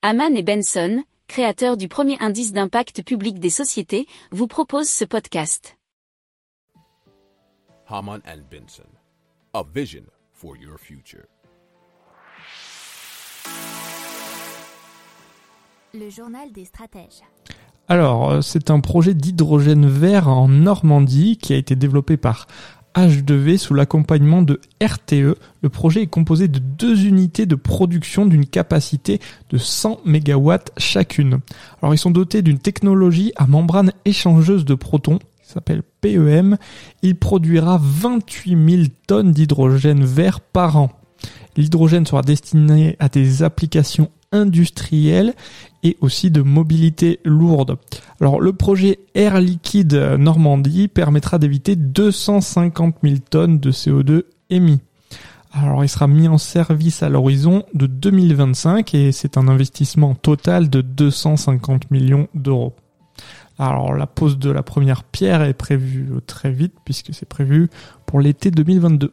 Haman et Benson, créateurs du premier indice d'impact public des sociétés, vous proposent ce podcast. Haman and Benson, a vision for your future. Le journal des stratèges. Alors, euh, c'est un projet d'hydrogène vert en Normandie qui a été développé par H2V sous l'accompagnement de RTE. Le projet est composé de deux unités de production d'une capacité de 100 MW chacune. Alors, ils sont dotés d'une technologie à membrane échangeuse de protons s'appelle PEM. Il produira 28 000 tonnes d'hydrogène vert par an. L'hydrogène sera destiné à des applications industrielles et aussi de mobilité lourde. Alors le projet Air Liquide Normandie permettra d'éviter 250 000 tonnes de CO2 émis. Alors il sera mis en service à l'horizon de 2025 et c'est un investissement total de 250 millions d'euros. Alors la pose de la première pierre est prévue très vite puisque c'est prévu pour l'été 2022.